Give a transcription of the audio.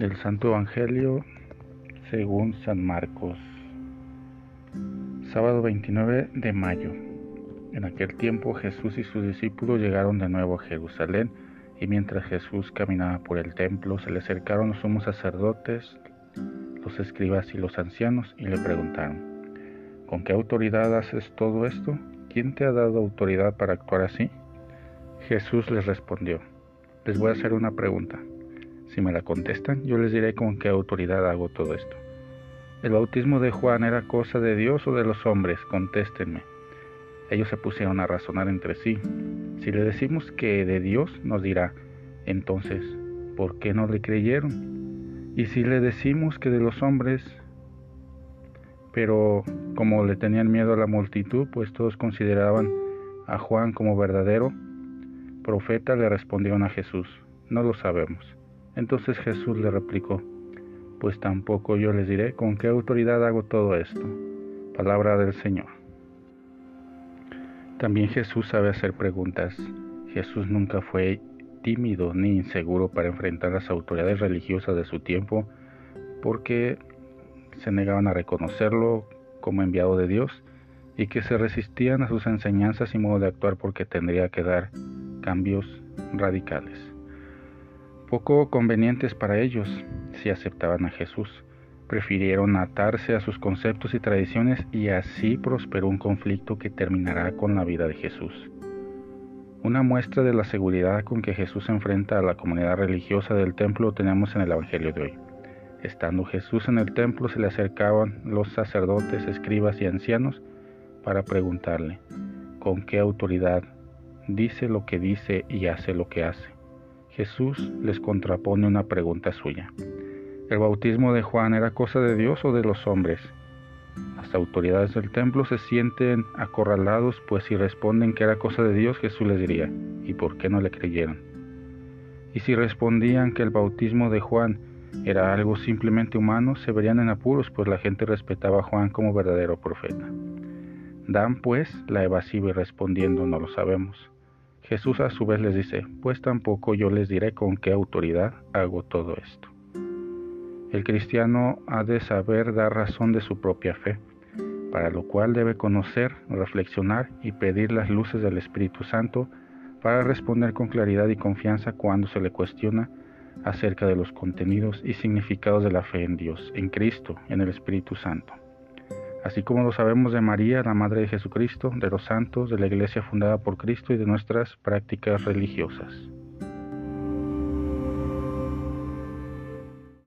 Del Santo Evangelio según San Marcos. Sábado 29 de mayo. En aquel tiempo Jesús y sus discípulos llegaron de nuevo a Jerusalén y mientras Jesús caminaba por el templo se le acercaron los sumos sacerdotes, los escribas y los ancianos y le preguntaron, ¿con qué autoridad haces todo esto? ¿Quién te ha dado autoridad para actuar así? Jesús les respondió, les voy a hacer una pregunta. Si me la contestan, yo les diré con qué autoridad hago todo esto. ¿El bautismo de Juan era cosa de Dios o de los hombres? Contéstenme. Ellos se pusieron a razonar entre sí. Si le decimos que de Dios, nos dirá, entonces, ¿por qué no le creyeron? Y si le decimos que de los hombres, pero como le tenían miedo a la multitud, pues todos consideraban a Juan como verdadero profeta, le respondieron a Jesús, no lo sabemos. Entonces Jesús le replicó, pues tampoco yo les diré con qué autoridad hago todo esto. Palabra del Señor. También Jesús sabe hacer preguntas. Jesús nunca fue tímido ni inseguro para enfrentar las autoridades religiosas de su tiempo porque se negaban a reconocerlo como enviado de Dios y que se resistían a sus enseñanzas y modo de actuar porque tendría que dar cambios radicales poco convenientes para ellos si aceptaban a Jesús. Prefirieron atarse a sus conceptos y tradiciones y así prosperó un conflicto que terminará con la vida de Jesús. Una muestra de la seguridad con que Jesús enfrenta a la comunidad religiosa del templo lo tenemos en el Evangelio de hoy. Estando Jesús en el templo se le acercaban los sacerdotes, escribas y ancianos para preguntarle, ¿con qué autoridad dice lo que dice y hace lo que hace? Jesús les contrapone una pregunta suya. ¿El bautismo de Juan era cosa de Dios o de los hombres? Las autoridades del templo se sienten acorralados, pues si responden que era cosa de Dios, Jesús les diría, ¿y por qué no le creyeron? Y si respondían que el bautismo de Juan era algo simplemente humano, se verían en apuros, pues la gente respetaba a Juan como verdadero profeta. Dan pues la evasiva y respondiendo no lo sabemos. Jesús a su vez les dice, pues tampoco yo les diré con qué autoridad hago todo esto. El cristiano ha de saber dar razón de su propia fe, para lo cual debe conocer, reflexionar y pedir las luces del Espíritu Santo para responder con claridad y confianza cuando se le cuestiona acerca de los contenidos y significados de la fe en Dios, en Cristo, en el Espíritu Santo así como lo sabemos de María, la Madre de Jesucristo, de los santos, de la Iglesia fundada por Cristo y de nuestras prácticas religiosas.